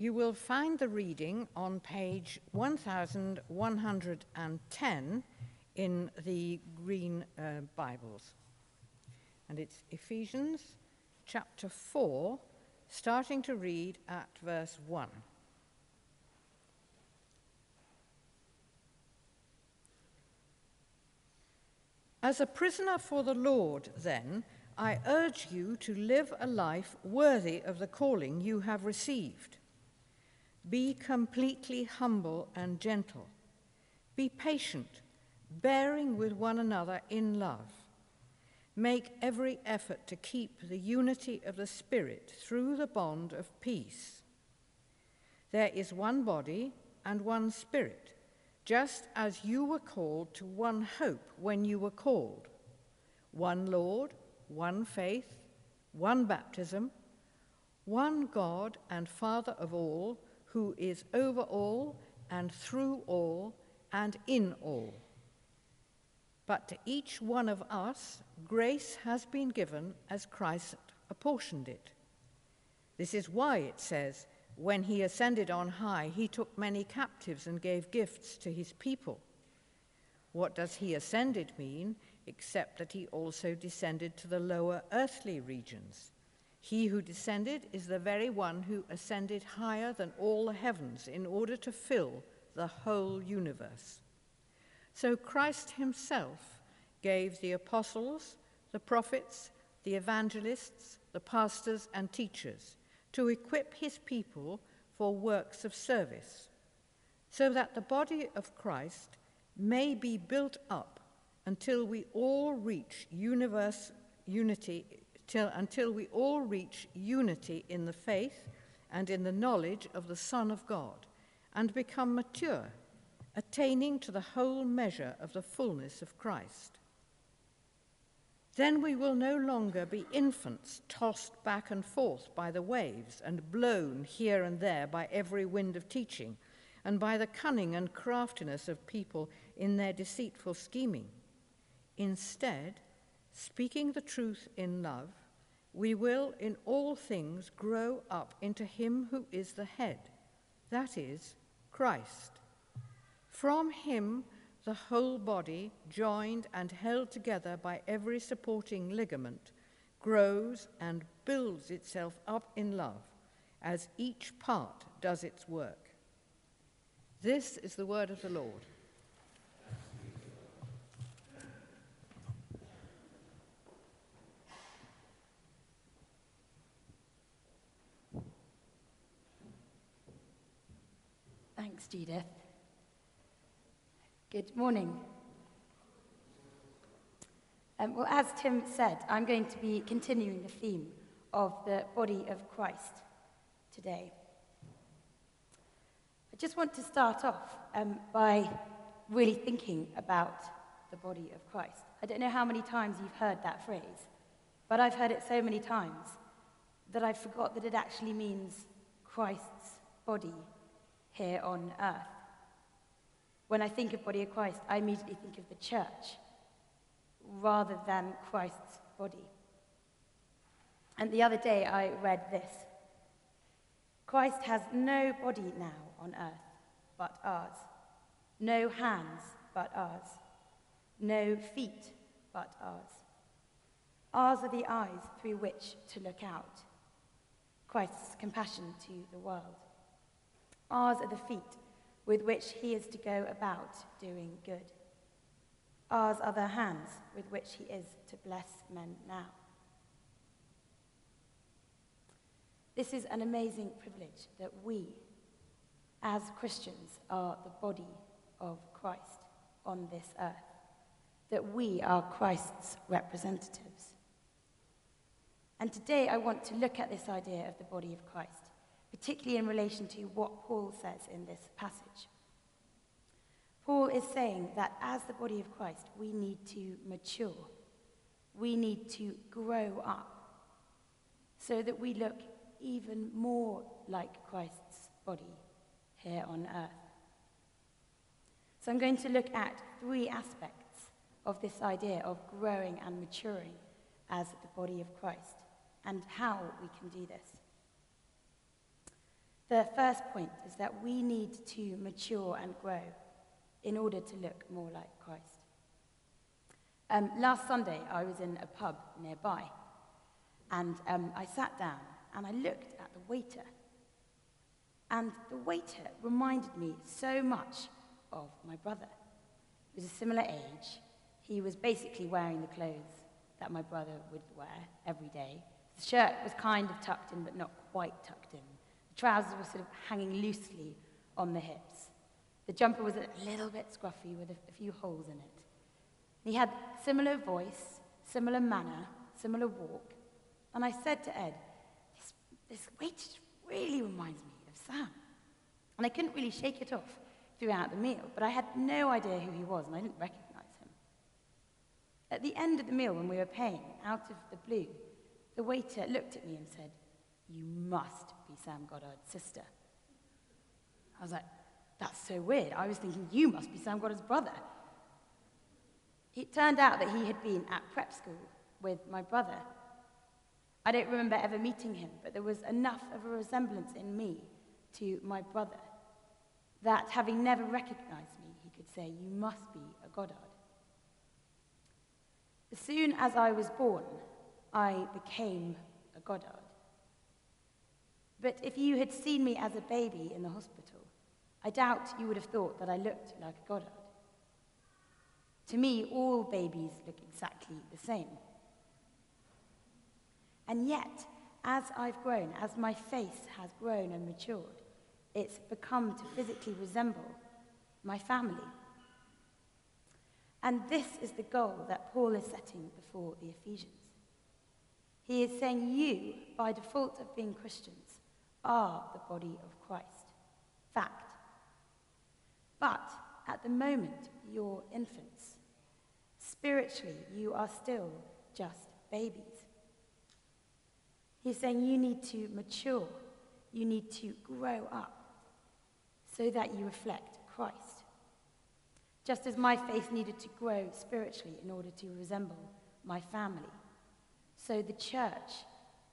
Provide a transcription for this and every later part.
You will find the reading on page 1110 in the Green uh, Bibles. And it's Ephesians chapter 4, starting to read at verse 1. As a prisoner for the Lord, then, I urge you to live a life worthy of the calling you have received. Be completely humble and gentle. Be patient, bearing with one another in love. Make every effort to keep the unity of the Spirit through the bond of peace. There is one body and one Spirit just as you were called to one hope when you were called one Lord, one faith, one baptism, one God and Father of all, who is over all and through all and in all. But to each one of us, grace has been given as Christ apportioned it. This is why it says, when he ascended on high, he took many captives and gave gifts to his people. What does he ascended mean, except that he also descended to the lower earthly regions? He who descended is the very one who ascended higher than all the heavens in order to fill the whole universe. So Christ himself gave the apostles, the prophets, the evangelists, the pastors, and teachers to equip his people for works of service, so that the body of Christ may be built up until we all reach universe unity till, until we all reach unity in the faith and in the knowledge of the Son of God and become mature, attaining to the whole measure of the fullness of Christ. Then we will no longer be infants tossed back and forth by the waves and blown here and there by every wind of teaching and by the cunning and craftiness of people in their deceitful scheming. Instead, speaking the truth in love, we will in all things grow up into Him who is the head, that is, Christ. From Him, the whole body, joined and held together by every supporting ligament, grows and builds itself up in love as each part does its work. This is the word of the Lord. Thanks, Judith. Good morning. Um, well, as Tim said, I'm going to be continuing the theme of the body of Christ today. I just want to start off um, by really thinking about the body of Christ. I don't know how many times you've heard that phrase, but I've heard it so many times that I forgot that it actually means Christ's body here on earth. When I think of body of Christ, I immediately think of the church rather than Christ's body. And the other day I read this Christ has no body now on earth but ours, no hands but ours, no feet but ours. Ours are the eyes through which to look out, Christ's compassion to the world. Ours are the feet with which he is to go about doing good. Ours are the hands with which he is to bless men now. This is an amazing privilege that we, as Christians, are the body of Christ on this earth, that we are Christ's representatives. And today I want to look at this idea of the body of Christ particularly in relation to what Paul says in this passage. Paul is saying that as the body of Christ, we need to mature. We need to grow up so that we look even more like Christ's body here on earth. So I'm going to look at three aspects of this idea of growing and maturing as the body of Christ and how we can do this. The first point is that we need to mature and grow in order to look more like Christ. Um, last Sunday, I was in a pub nearby, and um, I sat down and I looked at the waiter. And the waiter reminded me so much of my brother. He was a similar age. He was basically wearing the clothes that my brother would wear every day. The shirt was kind of tucked in, but not quite tucked in. Trousers were sort of hanging loosely on the hips. The jumper was a little bit scruffy with a, few holes in it. He had similar voice, similar manner, similar walk. And I said to Ed, this, this really reminds me of Sam. And I couldn't really shake it off throughout the meal, but I had no idea who he was and I didn't recognize him. At the end of the meal, when we were paying, out of the blue, the waiter looked at me and said, You must be Sam Goddard's sister. I was like, That's so weird. I was thinking, You must be Sam Goddard's brother. It turned out that he had been at prep school with my brother. I don't remember ever meeting him, but there was enough of a resemblance in me to my brother that, having never recognized me, he could say, You must be a Goddard. As soon as I was born, I became a Goddard. But if you had seen me as a baby in the hospital, I doubt you would have thought that I looked like a Goddard. To me, all babies look exactly the same. And yet, as I've grown, as my face has grown and matured, it's become to physically resemble my family. And this is the goal that Paul is setting before the Ephesians. He is saying, You, by default of being Christians, are the body of Christ. Fact. But at the moment, you're infants. Spiritually, you are still just babies. He's saying you need to mature, you need to grow up so that you reflect Christ. Just as my faith needed to grow spiritually in order to resemble my family. So the church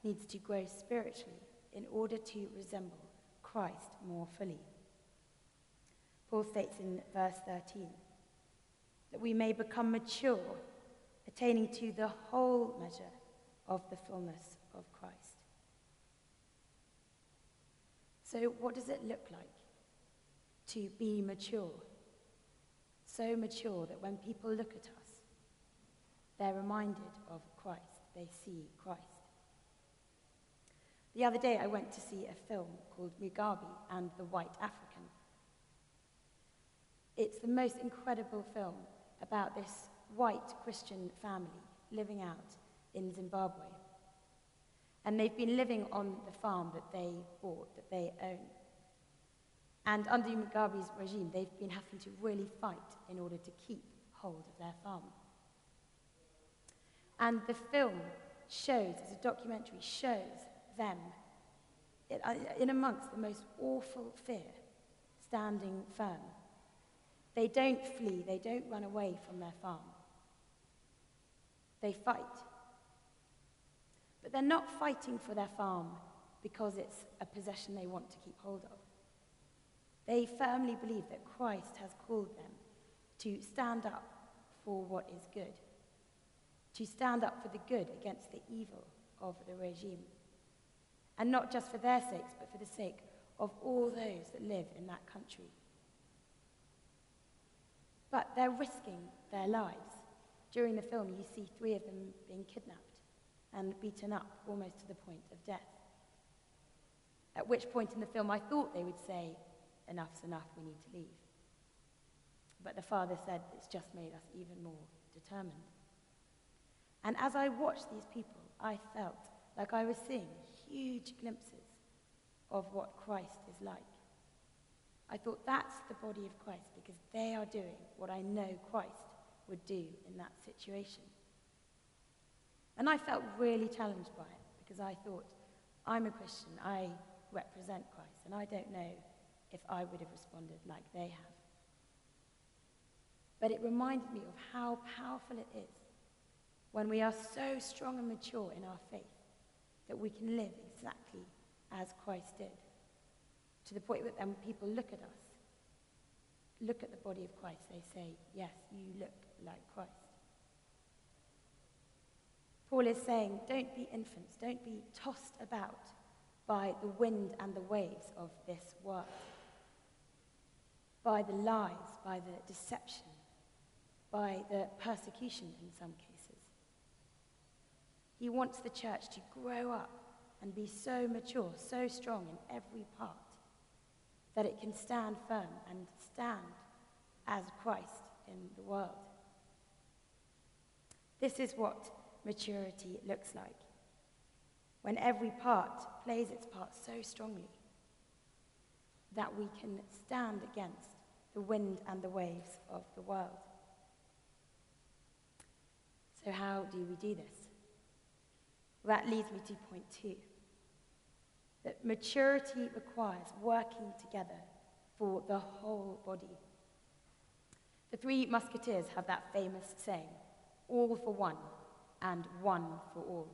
needs to grow spiritually in order to resemble Christ more fully. Paul states in verse 13 that we may become mature, attaining to the whole measure of the fullness of Christ. So, what does it look like to be mature? So mature that when people look at us, they're reminded of Christ they see Christ. The other day, I went to see a film called Mugabe and the White African. It's the most incredible film about this white Christian family living out in Zimbabwe. And they've been living on the farm that they bought, that they own. And under Mugabe's regime, they've been having to really fight in order to keep hold of their farm. And the film shows, as a documentary, shows them uh, in amongst the most awful fear, standing firm. They don't flee, they don't run away from their farm. They fight. But they're not fighting for their farm because it's a possession they want to keep hold of. They firmly believe that Christ has called them to stand up for what is good to stand up for the good against the evil of the regime. And not just for their sakes, but for the sake of all those that live in that country. But they're risking their lives. During the film, you see three of them being kidnapped and beaten up almost to the point of death. At which point in the film, I thought they would say, Enough's enough, we need to leave. But the father said, It's just made us even more determined. And as I watched these people, I felt like I was seeing huge glimpses of what Christ is like. I thought that's the body of Christ because they are doing what I know Christ would do in that situation. And I felt really challenged by it because I thought, I'm a Christian, I represent Christ, and I don't know if I would have responded like they have. But it reminded me of how powerful it is when we are so strong and mature in our faith that we can live exactly as Christ did. to the point that then people look at us, look at the body of Christ, they say, Yes, you look like Christ. Paul is saying, Don't be infants, don't be tossed about by the wind and the waves of this world, by the lies, by the deception, by the persecution in some cases. He wants the church to grow up and be so mature, so strong in every part, that it can stand firm and stand as Christ in the world. This is what maturity looks like. When every part plays its part so strongly that we can stand against the wind and the waves of the world. So, how do we do this? Well, that leads me to point two that maturity requires working together for the whole body. The three musketeers have that famous saying all for one and one for all.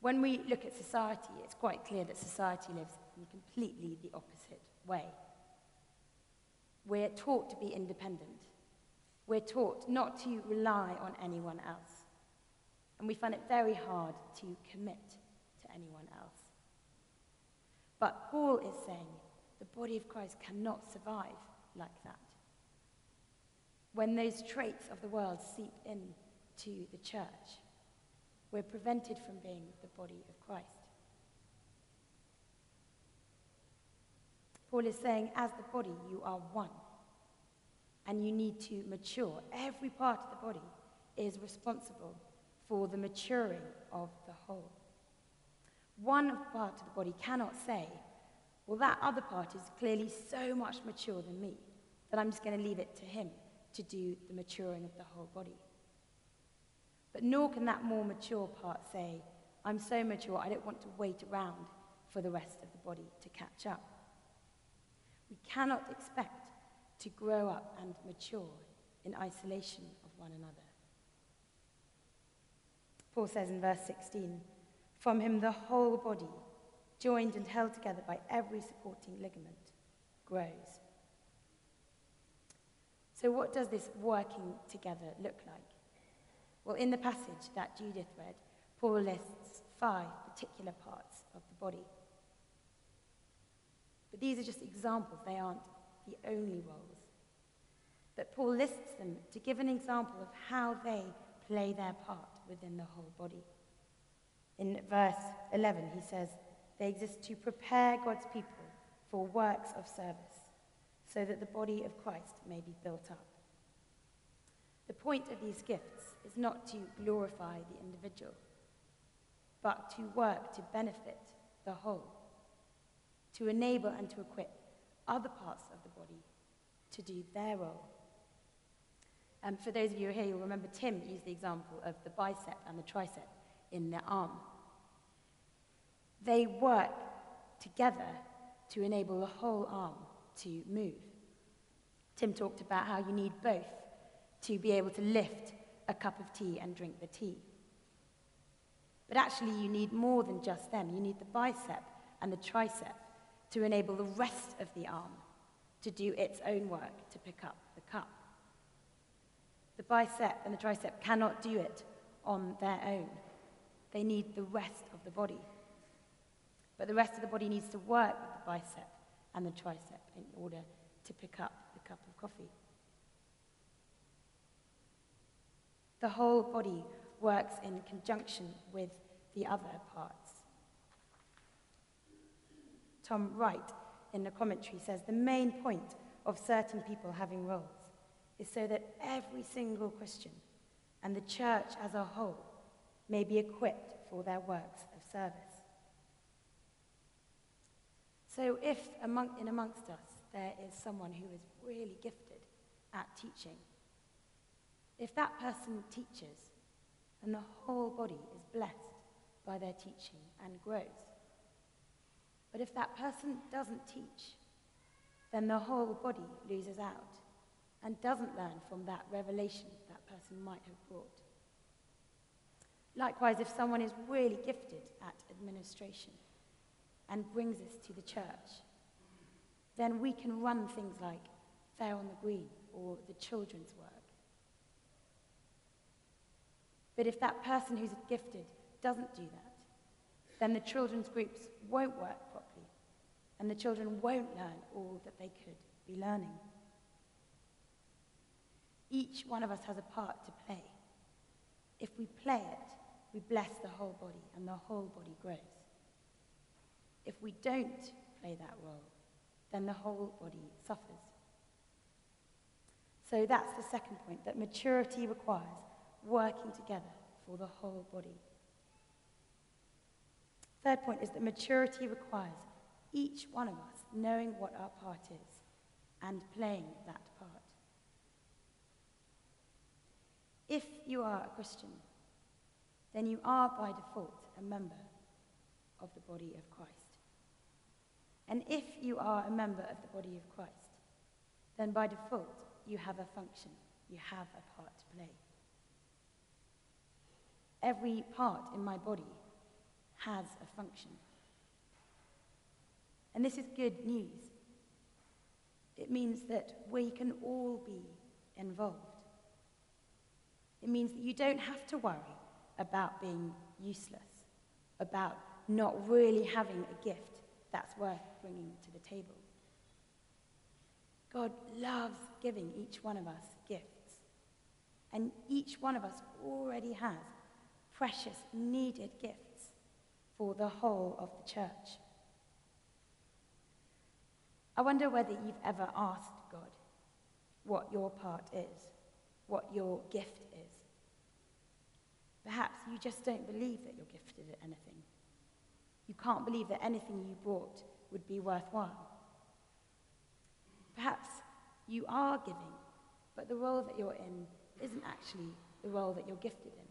When we look at society, it's quite clear that society lives in completely the opposite way. We're taught to be independent. We're taught not to rely on anyone else. And we find it very hard to commit to anyone else. But Paul is saying the body of Christ cannot survive like that. When those traits of the world seep in to the church, we're prevented from being the body of Christ. Paul is saying, as the body, you are one. And you need to mature. Every part of the body is responsible for the maturing of the whole. One part of the body cannot say, well, that other part is clearly so much mature than me that I'm just going to leave it to him to do the maturing of the whole body. But nor can that more mature part say, I'm so mature, I don't want to wait around for the rest of the body to catch up. We cannot expect to grow up and mature in isolation of one another. Paul says in verse 16, From him the whole body, joined and held together by every supporting ligament, grows. So, what does this working together look like? Well, in the passage that Judith read, Paul lists five particular parts of the body. But these are just examples, they aren't the only roles. But Paul lists them to give an example of how they play their part within the whole body. In verse 11, he says, They exist to prepare God's people for works of service, so that the body of Christ may be built up. The point of these gifts is not to glorify the individual, but to work to benefit the whole, to enable and to equip other parts of the body to do their role. Um, for those of you here, you'll remember Tim used the example of the bicep and the tricep in the arm. They work together to enable the whole arm to move. Tim talked about how you need both to be able to lift a cup of tea and drink the tea. But actually, you need more than just them. You need the bicep and the tricep to enable the rest of the arm to do its own work to pick up the cup. The bicep and the tricep cannot do it on their own. They need the rest of the body. But the rest of the body needs to work with the bicep and the tricep in order to pick up the cup of coffee. The whole body works in conjunction with the other parts. Tom Wright, in the commentary, says the main point of certain people having roles is so that every single Christian and the church as a whole may be equipped for their works of service. So, if among, in amongst us there is someone who is really gifted at teaching, if that person teaches, then the whole body is blessed by their teaching and grows. But if that person doesn't teach, then the whole body loses out and doesn't learn from that revelation that person might have brought. Likewise, if someone is really gifted at administration, and brings us to the church, then we can run things like Fair on the Green or the children's work. But if that person who's gifted doesn't do that, then the children's groups won't work properly and the children won't learn all that they could be learning. Each one of us has a part to play. If we play it, we bless the whole body and the whole body grows. If we don't play that role, then the whole body suffers. So that's the second point that maturity requires working together for the whole body. Third point is that maturity requires each one of us knowing what our part is and playing that part. If you are a Christian, then you are by default a member of the body of Christ. And if you are a member of the body of Christ, then by default you have a function, you have a part to play. Every part in my body has a function. And this is good news. It means that we can all be involved. It means that you don't have to worry about being useless, about not really having a gift that's worth bringing to the table. God loves giving each one of us gifts. And each one of us already has precious, needed gifts for the whole of the church. I wonder whether you've ever asked God what your part is, what your gift is. Perhaps you just don't believe that you're gifted at anything. You can't believe that anything you brought would be worthwhile. Perhaps you are giving, but the role that you're in isn't actually the role that you're gifted in.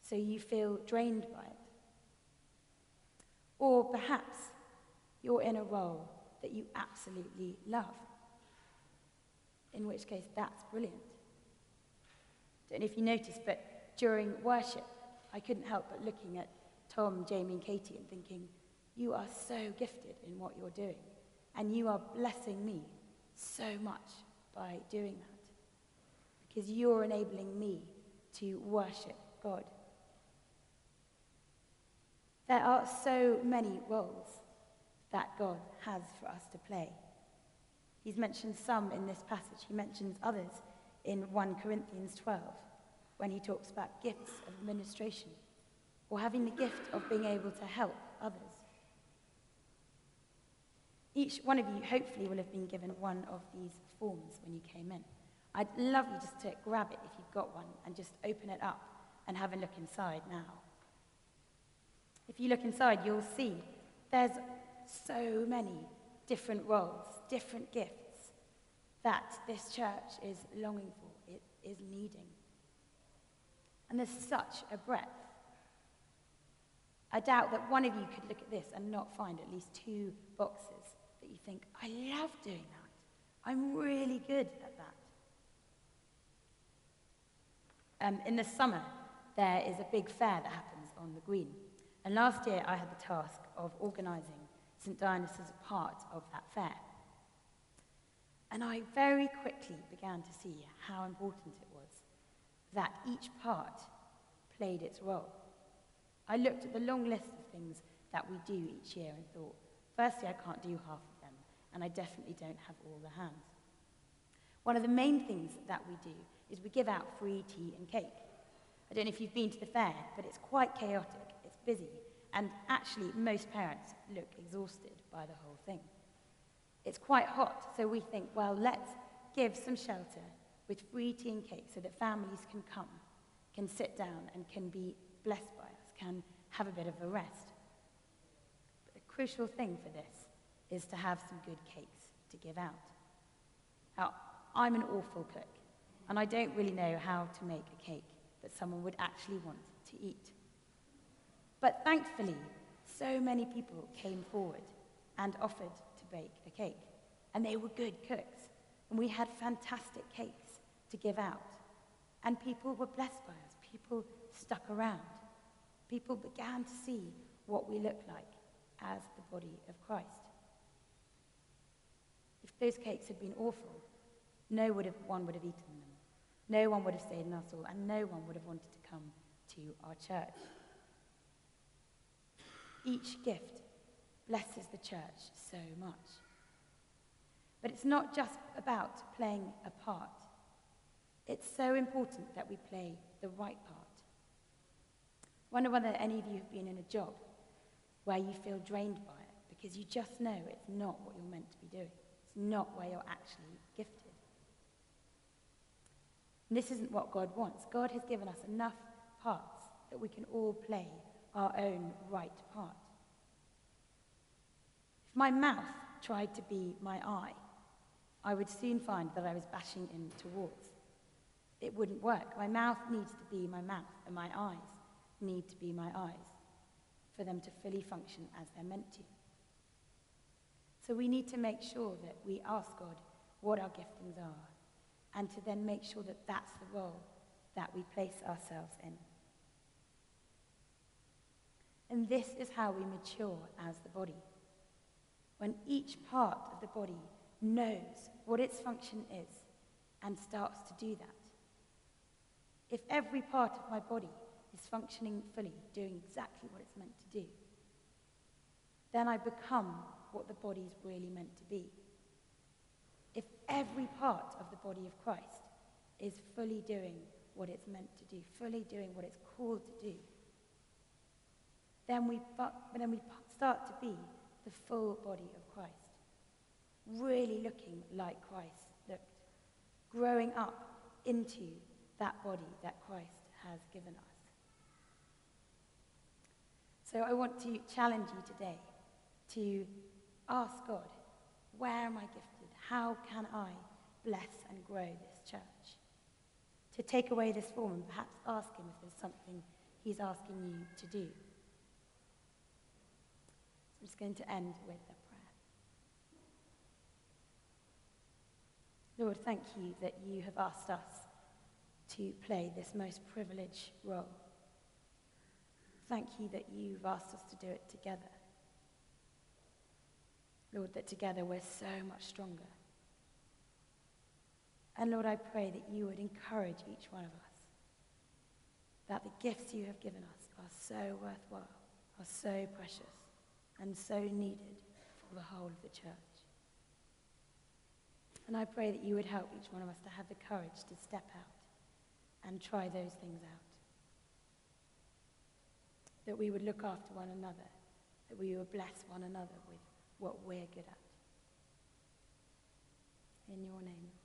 So you feel drained by it. Or perhaps you're in a role that you absolutely love. In which case, that's brilliant. Don't know if you noticed, but during worship, I couldn't help but looking at Tom, Jamie, and Katie and thinking, you are so gifted in what you're doing, and you are blessing me so much by doing that. Because you're enabling me to worship God. There are so many roles that God has for us to play. He's mentioned some in this passage. He mentions others in 1 Corinthians 12 when he talks about gifts of administration or having the gift of being able to help others. Each one of you hopefully will have been given one of these forms when you came in. I'd love you just to grab it if you've got one and just open it up and have a look inside now. If you look inside, you'll see there's so many different roles, different gifts that this church is longing for, it is needing. And there's such a breadth. I doubt that one of you could look at this and not find at least two boxes that you think, I love doing that. I'm really good at that. Um, in the summer, there is a big fair that happens on the green. And last year, I had the task of organising St. Dionis a part of that fair. And I very quickly began to see how important it was that each part played its role. I looked at the long list of things that we do each year and thought, firstly, I can't do half of them, and I definitely don't have all the hands. One of the main things that we do is we give out free tea and cake. I don't know if you've been to the fair, but it's quite chaotic, it's busy, and actually, most parents look exhausted by the whole thing. It's quite hot, so we think, well, let's give some shelter with free tea and cake so that families can come, can sit down, and can be blessed by us, can have a bit of a rest. But the crucial thing for this is to have some good cakes to give out. Now, I'm an awful cook, and I don't really know how to make a cake that someone would actually want to eat. But thankfully, so many people came forward and offered bake a cake. And they were good cooks. And we had fantastic cakes to give out. And people were blessed by us. People stuck around. People began to see what we look like. as the body of Christ. If those cakes had been awful, no would have, one would have eaten them. No one would have stayed in our soul, and no one would have wanted to come to our church. Each gift blesses the church so much. But it's not just about playing a part. It's so important that we play the right part. Wonder whether any of you have been in a job where you feel drained by it because you just know it's not what you're meant to be doing. It's not where you're actually gifted. And this isn't what God wants. God has given us enough parts that we can all play our own right part. If my mouth tried to be my eye, I would soon find that I was bashing into walls. It wouldn't work. My mouth needs to be my mouth, and my eyes need to be my eyes for them to fully function as they're meant to. So we need to make sure that we ask God what our giftings are and to then make sure that that's the role that we place ourselves in. And this is how we mature as the body. When each part of the body knows what its function is and starts to do that. If every part of my body is functioning fully, doing exactly what it's meant to do, then I become what the body is really meant to be. If every part of the body of Christ is fully doing what it's meant to do, fully doing what it's called to do, then we, then we start to be the full body of Christ, really looking like Christ looked, growing up into that body that Christ has given us. So I want to challenge you today to ask God, where am I gifted? How can I bless and grow this church? To take away this form and perhaps ask Him if there's something He's asking you to do. I'm just going to end with a prayer. Lord, thank you that you have asked us to play this most privileged role. Thank you that you've asked us to do it together. Lord, that together we're so much stronger. And Lord, I pray that you would encourage each one of us that the gifts you have given us are so worthwhile, are so precious, and so needed for the whole of the church. And I pray that you would help each one of us to have the courage to step out and try those things out that we would look after one another, that we would bless one another with what we're good at. In your name.